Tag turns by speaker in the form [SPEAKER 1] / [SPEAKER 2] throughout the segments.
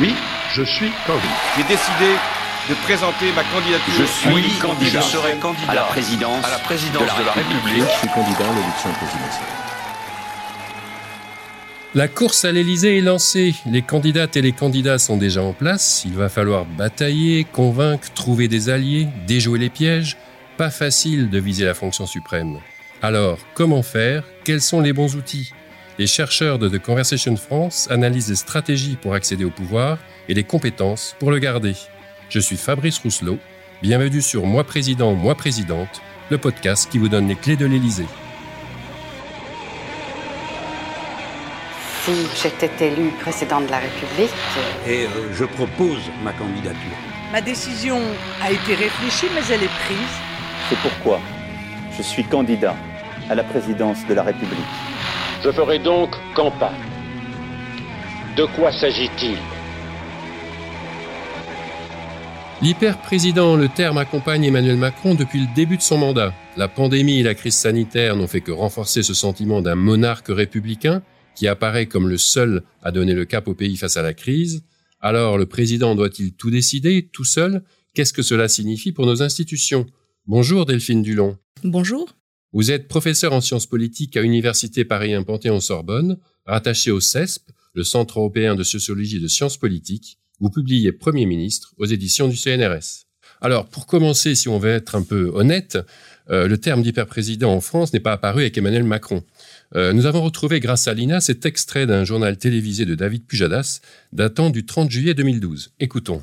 [SPEAKER 1] Oui, je suis candidat.
[SPEAKER 2] J'ai décidé de présenter ma candidature.
[SPEAKER 3] Je suis candidat.
[SPEAKER 4] Je serai candidat
[SPEAKER 3] à la présidence,
[SPEAKER 4] à la présidence de la, République.
[SPEAKER 5] Je suis candidat à l'élection présidentielle.
[SPEAKER 6] La course à l'Élysée est lancée. Les candidates et les candidats sont déjà en place. Il va falloir batailler, convaincre, trouver des alliés, déjouer les pièges. Pas facile de viser la fonction suprême. Alors, comment faire? Quels sont les bons outils? Les chercheurs de The Conversation France analysent les stratégies pour accéder au pouvoir et les compétences pour le garder. Je suis Fabrice Rousselot. Bienvenue sur Moi Président, Moi Présidente, le podcast qui vous donne les clés de l'Élysée.
[SPEAKER 7] Si j'étais élu président de la République.
[SPEAKER 3] Et euh, je propose ma candidature.
[SPEAKER 8] Ma décision a été réfléchie, mais elle est prise.
[SPEAKER 9] C'est pourquoi je suis candidat à la présidence de la République.
[SPEAKER 10] Je ferai donc campagne. De quoi s'agit-il?
[SPEAKER 6] L'hyper-président, le terme accompagne Emmanuel Macron depuis le début de son mandat. La pandémie et la crise sanitaire n'ont fait que renforcer ce sentiment d'un monarque républicain qui apparaît comme le seul à donner le cap au pays face à la crise. Alors le président doit-il tout décider, tout seul? Qu'est-ce que cela signifie pour nos institutions? Bonjour Delphine Dulon.
[SPEAKER 11] Bonjour.
[SPEAKER 6] Vous êtes professeur en sciences politiques à Université Paris 1 Panthéon-Sorbonne, rattaché au CESP, le Centre européen de sociologie et de sciences politiques. Vous publiez Premier ministre aux éditions du CNRS. Alors, pour commencer, si on veut être un peu honnête, euh, le terme d'hyperprésident en France n'est pas apparu avec Emmanuel Macron. Euh, nous avons retrouvé grâce à Lina cet extrait d'un journal télévisé de David Pujadas datant du 30 juillet 2012. Écoutons.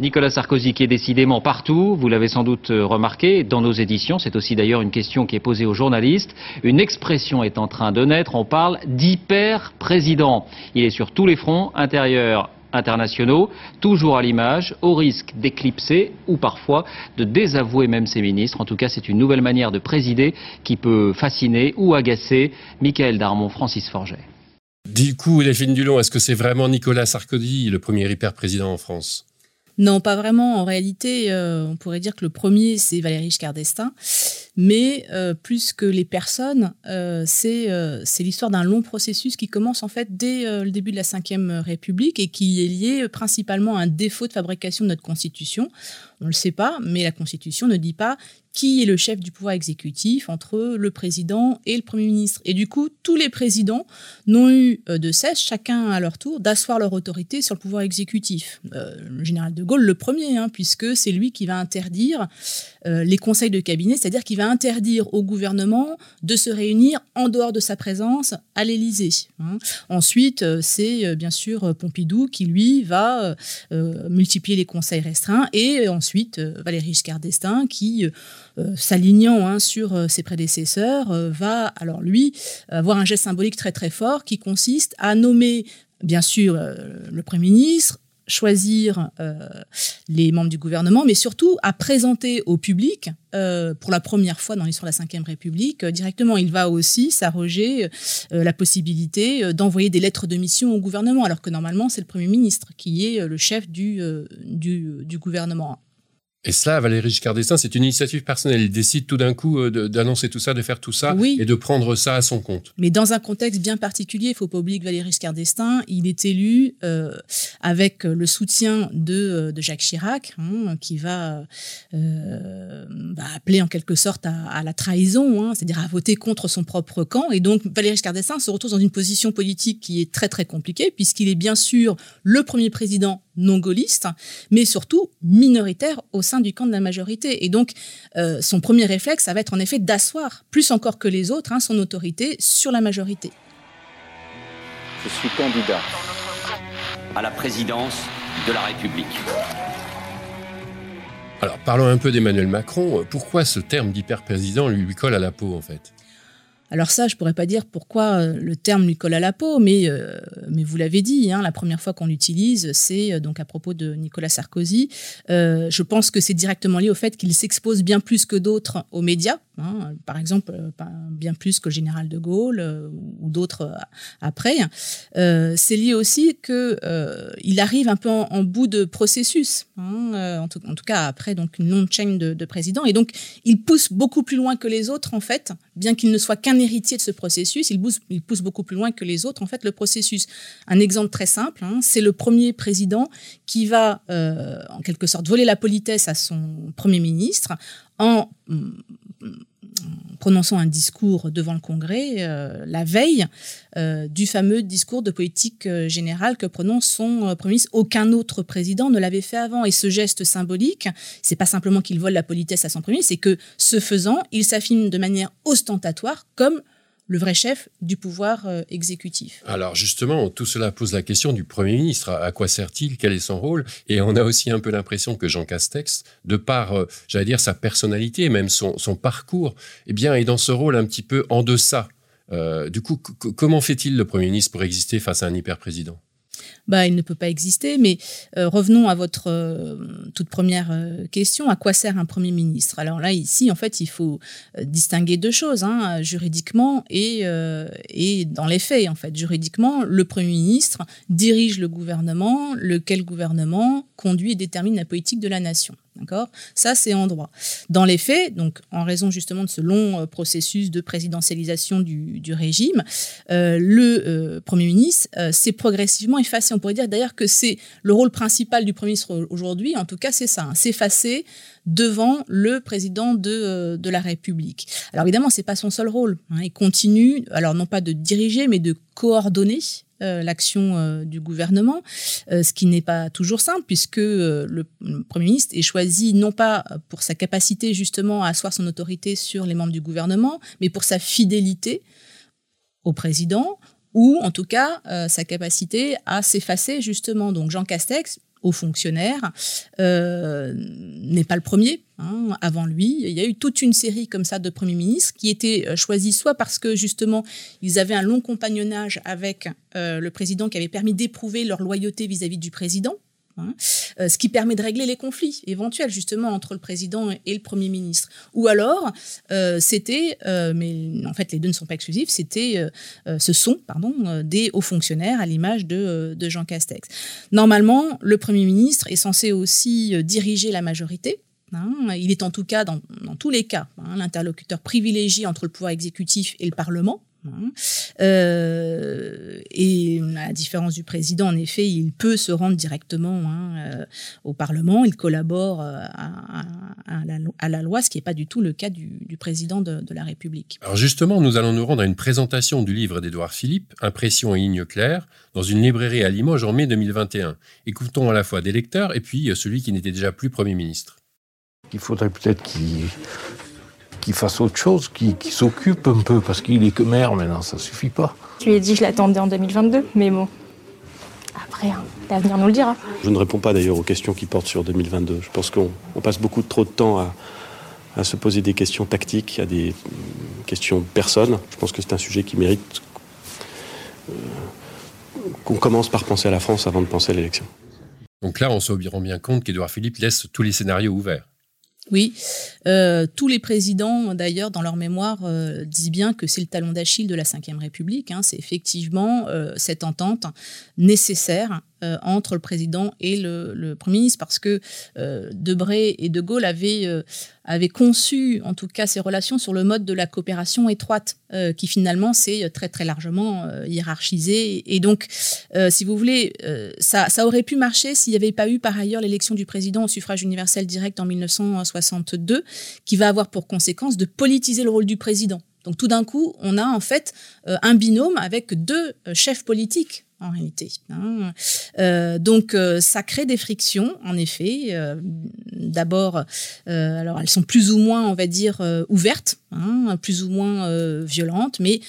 [SPEAKER 12] Nicolas Sarkozy qui est décidément partout, vous l'avez sans doute euh, remarqué, dans nos éditions, c'est aussi d'ailleurs une question qui est posée aux journalistes, une expression est en train de naître, on parle d'hyper-président. Il est sur tous les fronts, intérieurs, internationaux, toujours à l'image, au risque d'éclipser ou parfois de désavouer même ses ministres. En tout cas, c'est une nouvelle manière de présider qui peut fasciner ou agacer Michael Darmon, Francis Forget.
[SPEAKER 6] Du coup, Delphine Dulon, est-ce que c'est vraiment Nicolas Sarkozy, le premier hyper-président en France?
[SPEAKER 11] Non, pas vraiment. En réalité, euh, on pourrait dire que le premier, c'est Valéry Giscard d'Estaing. Mais euh, plus que les personnes, euh, c'est l'histoire d'un long processus qui commence en fait dès le début de la Ve République et qui est lié principalement à un défaut de fabrication de notre Constitution. On ne le sait pas, mais la Constitution ne dit pas qui est le chef du pouvoir exécutif entre le président et le Premier ministre. Et du coup, tous les présidents n'ont eu euh, de cesse, chacun à leur tour, d'asseoir leur autorité sur le pouvoir exécutif. Euh, le général de Gaulle, le premier, hein, puisque c'est lui qui va interdire euh, les conseils de cabinet, c'est-à-dire qu'il va interdire au gouvernement de se réunir en dehors de sa présence à l'Élysée. Hein. Ensuite, c'est bien sûr Pompidou qui, lui, va multiplier les conseils restreints, et ensuite Valéry Giscard d'Estaing qui euh, s'alignant hein, sur euh, ses prédécesseurs, euh, va alors lui avoir un geste symbolique très très fort qui consiste à nommer bien sûr le Premier ministre, choisir les membres du gouvernement, mais surtout à présenter au public, pour la première fois dans l'histoire de la Ve République, directement. Il va aussi s'arroger la possibilité d'envoyer des lettres de mission au gouvernement, alors que normalement c'est le Premier ministre qui est le chef du gouvernement.
[SPEAKER 6] Et cela, Valéry Giscard d'Estaing, c'est une initiative personnelle. Il décide tout d'un coup euh, d'annoncer tout ça, de faire tout ça et de prendre ça à son compte.
[SPEAKER 11] Mais dans un contexte bien particulier, il faut pas oublier que Valéry Giscard d'Estaing, il est élu euh, avec le soutien de, euh, de Jacques Chirac, hein, qui va, euh, appeler en quelque sorte à, la trahison, hein, c'est-à-dire à voter contre son propre camp. Et donc Valéry Giscard d'Estaing se retrouve dans une position politique qui est très très compliquée, puisqu'il est bien sûr le premier président non gaulliste, mais surtout minoritaire au sein du camp de la majorité. Et donc, euh, son premier réflexe, ça va être en effet d'asseoir, plus encore que les autres, hein, son autorité sur la majorité.
[SPEAKER 9] Je suis candidat
[SPEAKER 3] à la présidence de la République.
[SPEAKER 6] Alors, parlons un peu d'Emmanuel Macron. Pourquoi ce terme d'hyper-président lui colle à la peau, en fait?
[SPEAKER 11] Alors ça, je pourrais pas dire pourquoi euh, le terme lui colle à la peau, mais, euh, mais vous l'avez dit, hein, la première fois qu'on l'utilise, c'est euh, donc à propos de Nicolas Sarkozy. je pense que c'est directement lié au fait qu'il s'expose bien plus que d'autres aux médias. Hein, par exemple, bien plus que le général de Gaulle ou d'autres après, c'est lié aussi qu'il arrive un peu en, bout de processus, hein, en, tout, cas après donc une longue chaîne de, de présidents, et donc il pousse beaucoup plus loin que les autres en fait, bien qu'il ne soit qu'un héritier de ce processus, il pousse, beaucoup plus loin que les autres en fait le processus. Un exemple très simple, hein, c'est le premier président qui va euh, en quelque sorte voler la politesse à son premier ministre en prononçant un discours devant le Congrès euh, la veille euh, du fameux discours de politique générale que prononce son premier ministre. Aucun autre président ne l'avait fait avant. Et ce geste symbolique, c'est pas simplement qu'il vole la politesse à son premier, c'est que ce faisant, il s'affine de manière ostentatoire comme le vrai chef du pouvoir euh, exécutif.
[SPEAKER 6] Alors justement, tout cela pose la question du Premier ministre. À quoi sert-il? Quel est son rôle? Et on a aussi un peu l'impression que Jean Castex, de par, euh, j'allais dire, sa personnalité, même son, parcours, eh bien, est dans ce rôle un petit peu en deçà. Euh, du coup, comment fait-il le Premier ministre pour exister face à un hyper-président?
[SPEAKER 11] Bah, il ne peut pas exister. Mais euh, revenons à votre euh, toute première euh, question. À quoi sert un Premier ministre? Alors là, ici, en fait, il faut distinguer deux choses, hein, juridiquement et, et dans les faits. En fait, juridiquement, le Premier ministre dirige le gouvernement, lequel gouvernement conduit et détermine la politique de la nation. D'accord? Ça, c'est en droit. Dans les faits, donc en raison justement de ce long processus de présidentialisation du, régime, le Premier ministre s'est progressivement effacé. On pourrait dire d'ailleurs que c'est le rôle principal du Premier ministre aujourd'hui, en tout cas c'est ça, hein, s'effacer devant le président de, euh, de, la République. Alors évidemment, c'est pas son seul rôle. Hein, il continue, alors non pas de diriger, mais de coordonner euh, l'action euh, du gouvernement, ce qui n'est pas toujours simple puisque le, Premier ministre est choisi non pas pour sa capacité justement à asseoir son autorité sur les membres du gouvernement, mais pour sa fidélité au président, ou en tout cas euh, sa capacité à s'effacer justement. Donc Jean Castex, haut fonctionnaire, euh, n'est pas le premier. Hein. Avant lui, il y a eu toute une série comme ça de premiers ministres qui étaient euh, choisis soit parce que justement ils avaient un long compagnonnage avec le président qui avait permis d'éprouver leur loyauté vis à -vis du président, Hein. Euh, ce qui permet de régler les conflits éventuels justement entre le président et le premier ministre. Ou alors, euh, c'était, euh, mais en fait les deux ne sont pas exclusifs, c'était, ce sont pardon, des hauts fonctionnaires à l'image de, Jean Castex. Normalement, le premier ministre est censé aussi diriger la majorité. Hein. il est en tout cas, dans, dans tous les cas, hein, l'interlocuteur privilégié entre le pouvoir exécutif et le Parlement. Hein. Euh, et à la différence du président, en effet, il peut se rendre directement hein, euh, au Parlement, il collabore euh, à, la, loi, ce qui n'est pas du tout le cas du, président de, la République.
[SPEAKER 6] Alors justement, nous allons nous rendre à une présentation du livre d'Édouard Philippe, Impression en ligne claire, dans une librairie à Limoges en mai 2021. Écoutons à la fois des lecteurs et puis celui qui n'était déjà plus Premier ministre.
[SPEAKER 13] Il faudrait peut-être qu'il qu'il fasse autre chose, qu'il s'occupe un peu, parce qu'il est que maire maintenant, ça suffit pas.
[SPEAKER 14] Je lui ai dit que je l'attendais en 2022, mais bon, après, hein, l'avenir nous le dira.
[SPEAKER 15] Je ne réponds pas d'ailleurs aux questions qui portent sur 2022. Je pense qu'on passe beaucoup trop de temps à, se poser des questions tactiques, à des questions personnes. Je pense que c'est un sujet qui mérite euh, qu'on commence par penser à la France avant de penser à l'élection.
[SPEAKER 6] Donc là, on se rend bien compte qu'Edouard Philippe laisse tous les scénarios ouverts.
[SPEAKER 11] Oui, euh, tous les présidents, d'ailleurs, dans leur mémoire, euh, disent bien que c'est le talon d'Achille de la Ve République. Hein. c'est effectivement euh, cette entente nécessaire euh, entre le président et le, Premier ministre, parce que euh, Debré et De Gaulle avaient, euh, avaient, conçu, en tout cas, ces relations sur le mode de la coopération étroite, qui finalement s'est très très largement hiérarchisé. Et donc, si vous voulez, ça, aurait pu marcher s'il n'y avait pas eu par ailleurs l'élection du président au suffrage universel direct en 1962, qui va avoir pour conséquence de politiser le rôle du président. Donc tout d'un coup, on a en fait un binôme avec deux chefs politiques en réalité. Hein. Euh, donc euh, ça crée des frictions, en effet. Euh, d'abord, alors elles sont plus ou moins, on va dire, ouvertes, hein, plus ou moins violentes, mais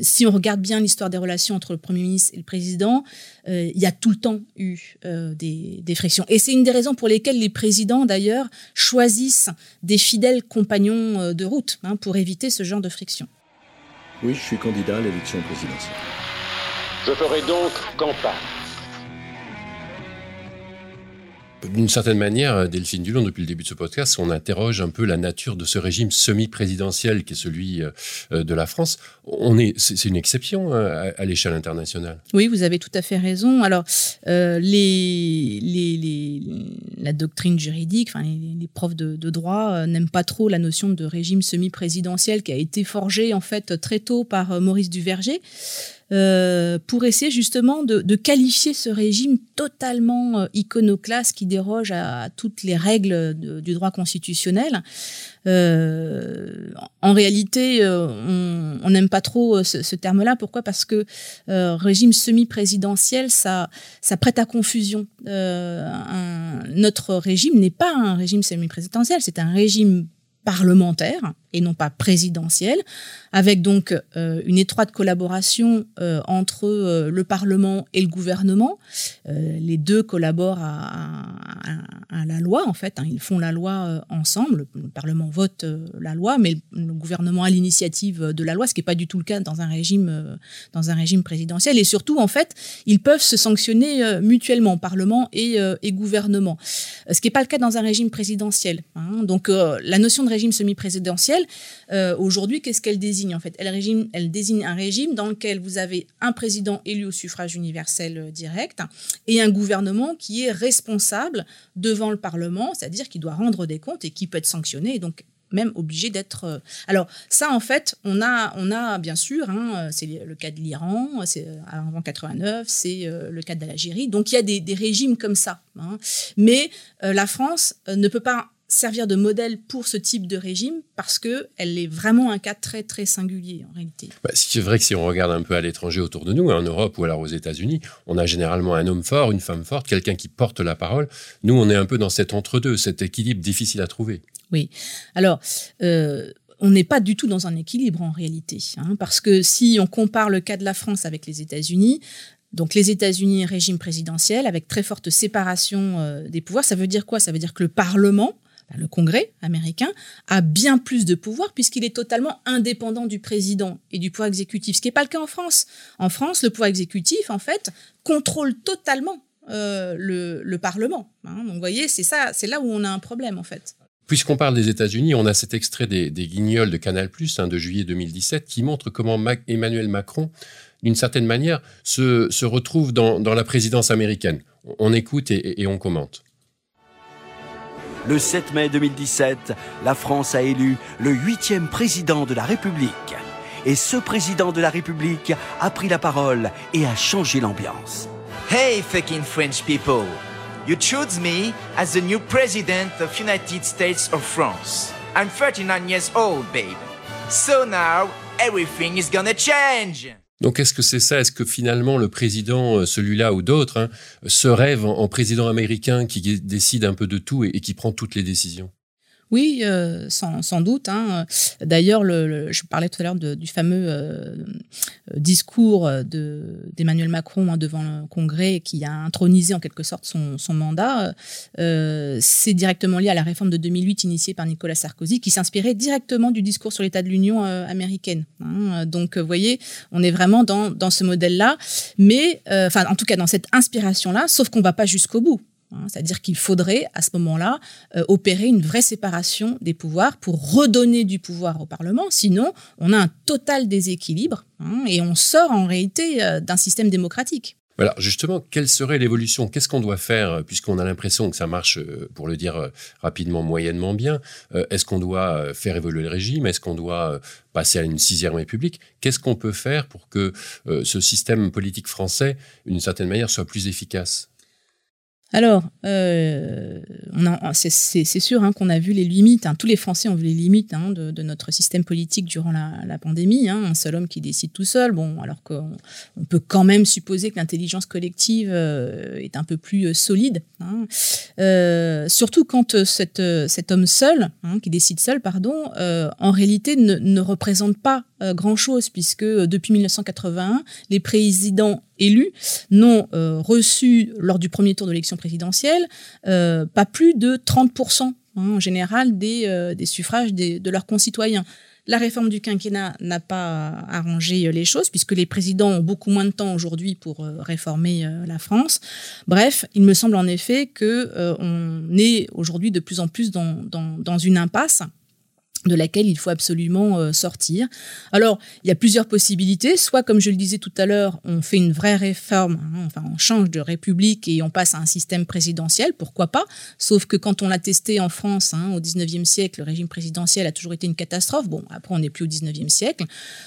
[SPEAKER 11] si on regarde bien l'histoire des relations entre le Premier ministre et le Président, il y a tout le temps eu des, frictions. Et c'est une des raisons pour lesquelles les présidents, d'ailleurs, choisissent des fidèles compagnons de route hein, pour éviter ce genre de friction.
[SPEAKER 5] Oui, je suis candidat à l'élection présidentielle.
[SPEAKER 10] Je ferai donc campagne.
[SPEAKER 6] D'une certaine manière, Delphine Dulon, depuis le début de ce podcast, on interroge un peu la nature de ce régime semi-présidentiel qui est celui euh, de la France. On est, c'est une exception hein, à, l'échelle internationale.
[SPEAKER 11] Oui, vous avez tout à fait raison. Alors, euh, les, les, la doctrine juridique, enfin, les, profs de, de droit euh, n'aiment pas trop la notion de régime semi-présidentiel qui a été forgée en fait très tôt par Maurice Duverger. Euh, pour essayer justement de, qualifier ce régime totalement euh, iconoclaste qui déroge à, toutes les règles du droit constitutionnel. Euh, en réalité, on n'aime pas trop ce, terme-là. Pourquoi? Parce que régime semi-présidentiel, ça, ça prête à confusion. notre régime n'est pas un régime semi-présidentiel, c'est un régime parlementaire et non pas présidentielle, avec donc euh, une étroite collaboration euh, entre euh, le Parlement et le gouvernement. les deux collaborent à, la loi, en fait. Hein. ils font la loi ensemble. Le Parlement vote la loi, mais le, gouvernement a l'initiative de la loi, ce qui n'est pas du tout le cas dans un régime, dans un régime présidentiel. Et surtout, en fait, ils peuvent se sanctionner mutuellement, Parlement et, gouvernement, ce qui n'est pas le cas dans un régime présidentiel. Hein. Donc, la notion de régime semi-présidentiel euh, aujourd'hui, qu'est-ce qu'elle désigne en fait? Elle, régime, elle désigne un régime dans lequel vous avez un président élu au suffrage universel euh, direct et un gouvernement qui est responsable devant le Parlement, c'est-à-dire qui doit rendre des comptes et qui peut être sanctionné et donc même obligé d'être. Euh, alors ça, en fait, on a, on a bien sûr, hein, c'est le cas de l'Iran, c'est avant 89, c'est le cas de l'Algérie. Donc il y a des, régimes comme ça. Hein. Mais la France ne peut pas servir de modèle pour ce type de régime parce que elle est vraiment un cas très très singulier en réalité.
[SPEAKER 6] Bah, c'est vrai que si on regarde un peu à l'étranger autour de nous, en Europe ou alors aux États-Unis, on a généralement un homme fort, une femme forte, quelqu'un qui porte la parole. Nous, on est un peu dans cet entre-deux, cet équilibre difficile à trouver.
[SPEAKER 11] Oui. Alors. Euh, on n'est pas du tout dans un équilibre en réalité, hein, parce que si on compare le cas de la France avec les États-Unis, donc les États-Unis, régime présidentiel avec très forte séparation euh, des pouvoirs, ça veut dire quoi? Ça veut dire que le Parlement le Congrès américain a bien plus de pouvoir puisqu'il est totalement indépendant du président et du pouvoir exécutif, ce qui n'est pas le cas en France. En France, le pouvoir exécutif, en fait, contrôle totalement euh, le, Parlement. Hein. Donc, vous voyez, c'est ça, c'est là où on a un problème, en fait.
[SPEAKER 6] Puisqu'on parle des États-Unis, on a cet extrait des, Guignols de Canal+, hein, de juillet 2017, qui montre comment Emmanuel Macron, d'une certaine manière, se, retrouve dans, la présidence américaine. On écoute et on commente.
[SPEAKER 16] Le 7 mai 2017, la France a élu le huitième président de la République. Et ce président de la République a pris la parole et a changé l'ambiance.
[SPEAKER 17] Hey fucking French people! You chose me as the new president of United States of France. I'm 39 years old, babe. So now everything is gonna change.
[SPEAKER 6] Donc est-ce que c'est ça? Est-ce que finalement le président, euh, celui-là ou d'autres, hein, se rêve en, président américain qui décide un peu de tout et qui prend toutes les décisions?
[SPEAKER 11] Oui, euh, sans, doute. Hein. D'ailleurs, le, je parlais tout à l'heure du fameux euh, discours d'Emmanuel Macron hein, devant le Congrès qui a intronisé en quelque sorte son, mandat. Euh, c'est directement lié à la réforme de 2008 initiée par Nicolas Sarkozy qui s'inspirait directement du discours sur l'état de l'Union américaine. Hein. Donc, vous voyez, on est vraiment dans, dans ce modèle-là, mais en tout cas dans cette inspiration-là, sauf qu'on ne va pas jusqu'au bout. Hein, c'est-à-dire qu'il faudrait, à ce moment-là, euh, opérer une vraie séparation des pouvoirs pour redonner du pouvoir au Parlement. Sinon, on a un total déséquilibre hein, et on sort en réalité euh, d'un système démocratique.
[SPEAKER 6] Alors justement, quelle serait l'évolution? Qu'est-ce qu'on doit faire euh, puisqu'on a l'impression que ça marche, pour le dire rapidement, moyennement bien Est-ce qu'on doit faire évoluer le régime? Est-ce qu'on doit passer à une sixième république? Qu'est-ce qu'on peut faire pour que ce système politique français, d'une certaine manière, soit plus efficace?
[SPEAKER 11] Alors, euh, c'est sûr hein, qu'on a vu les limites, hein, tous les Français ont vu les limites hein, de, notre système politique durant la, pandémie. un seul homme qui décide tout seul, bon, alors qu'on peut quand même supposer que l'intelligence collective euh, est un peu plus euh, solide. surtout quand cet homme seul, qui décide seul, pardon, en réalité ne représente pas grand-chose, puisque depuis 1981, les présidents élus n'ont euh, reçu lors du premier tour de l'élection présidentielle euh, pas plus de 30% hein, en général des, euh, suffrages de leurs concitoyens. La réforme du quinquennat n'a pas arrangé les choses puisque les présidents ont beaucoup moins de temps aujourd'hui pour réformer la France. Bref, il me semble en effet que est aujourd'hui de plus en plus dans une impasse de laquelle il faut absolument euh, sortir. Alors, il y a plusieurs possibilités. Soit, comme je le disais tout à l'heure, on fait une vraie réforme, hein, enfin, on change de république et on passe à un système présidentiel, pourquoi pas Sauf que quand on l'a testé en France hein, au 19e siècle, le régime présidentiel a toujours été une catastrophe. Bon, après, on n'est plus au 19e siècle.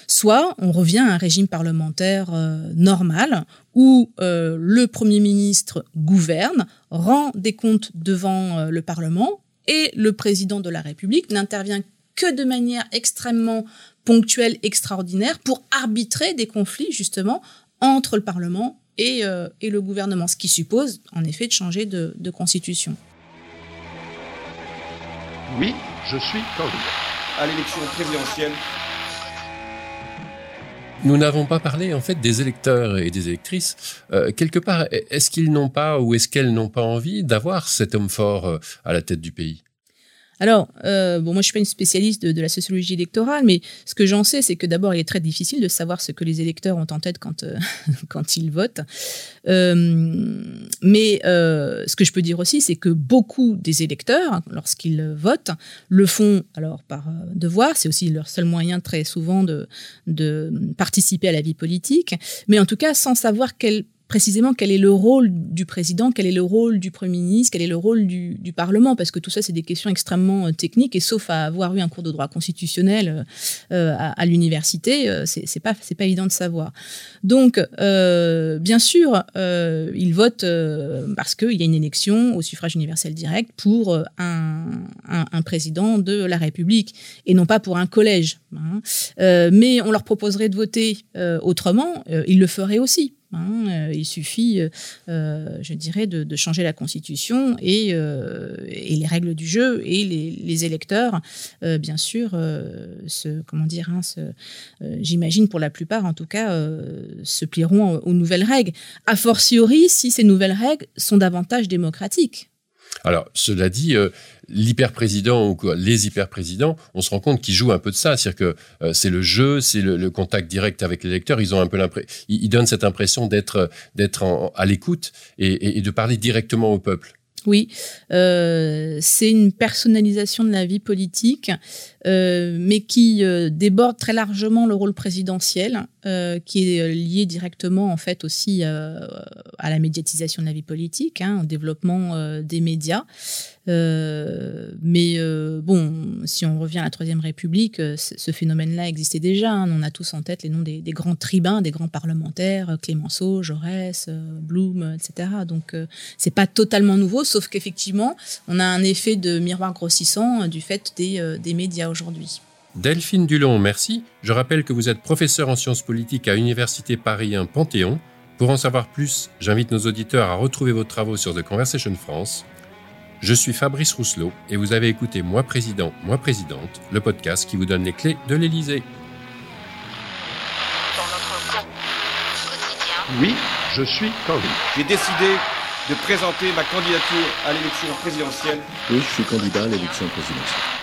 [SPEAKER 11] Soit, on revient à un régime parlementaire euh, normal où euh, le Premier ministre gouverne, rend des comptes devant le Parlement et le président de la République n'intervient que de manière extrêmement ponctuelle, extraordinaire, pour arbitrer des conflits justement entre le Parlement et, euh, et le gouvernement, ce qui suppose en effet de changer de, de constitution.
[SPEAKER 1] Oui, je suis candidat.
[SPEAKER 2] À l'élection présidentielle.
[SPEAKER 6] Nous n'avons pas parlé en fait des électeurs et des électrices. Euh, quelque part, est-ce qu'ils n'ont pas ou est-ce qu'elles n'ont pas envie d'avoir cet homme fort euh, à la tête du pays?
[SPEAKER 11] Alors, euh, bon, moi, je suis pas une spécialiste de, la sociologie électorale, mais ce que j'en sais, c'est que d'abord, il est très difficile de savoir ce que les électeurs ont en tête quand, euh, quand ils votent. Euh, mais ce que je peux dire aussi, c'est que beaucoup des électeurs, lorsqu'ils votent, le font alors par devoir. C'est aussi leur seul moyen très souvent de, de participer à la vie politique, mais en tout cas sans savoir quel précisément quel est le rôle du président, quel est le rôle du Premier ministre, quel est le rôle du, Parlement, parce que tout ça, c'est des questions extrêmement euh, techniques, et sauf à avoir eu un cours de droit constitutionnel euh, euh, à, l'université, c'est pas, pas évident de savoir. Donc, bien sûr, il vote parce qu'il y a une élection au suffrage universel direct pour un, un, président de la République, et non pas pour un collège. Hein. mais on leur proposerait de voter autrement, ils le feraient aussi. Hein, euh, il suffit, euh, euh, je dirais, de, changer la Constitution et, les règles du jeu et les, électeurs, bien sûr, se, comment dire, hein, j'imagine pour la plupart, en tout cas, se plieront aux nouvelles règles. A fortiori, si ces nouvelles règles sont davantage démocratiques.
[SPEAKER 6] Alors, cela dit, euh, l'hyper-président ou les hyper-présidents, on se rend compte qu'ils jouent un peu de ça. C'est-à-dire que euh, c'est le jeu, c'est le, contact direct avec l'électeur. Ils ont un peu ils, donnent cette impression d'être d'être à l'écoute et, de parler directement au peuple.
[SPEAKER 11] Oui, euh, c'est une personnalisation de la vie politique, mais qui déborde très largement le rôle présidentiel, qui est lié directement en fait aussi à la médiatisation de la vie politique, hein, au développement euh, des médias. Euh, mais euh, bon, si on revient à la Troisième République, ce phénomène-là existait déjà. Hein. On a tous en tête les noms des, grands tribuns, des grands parlementaires, Clémenceau, Jaurès, Blum, etc. Donc c'est pas totalement nouveau, sauf qu'effectivement, on a un effet de miroir grossissant du fait des, des médias aujourd'hui.
[SPEAKER 6] Delphine Dulon, merci. Je rappelle que vous êtes professeur en sciences politiques à Université Paris 1 Panthéon pour en savoir plus, j'invite nos auditeurs à retrouver vos travaux sur The Conversation France. Je suis Fabrice Rousselot et vous avez écouté Moi Président, Moi Présidente, le podcast qui vous donne les clés de l'Élysée.
[SPEAKER 1] Oui, je suis candidat.
[SPEAKER 2] J'ai décidé de présenter ma candidature à l'élection présidentielle.
[SPEAKER 5] Oui, je suis candidat à l'élection présidentielle.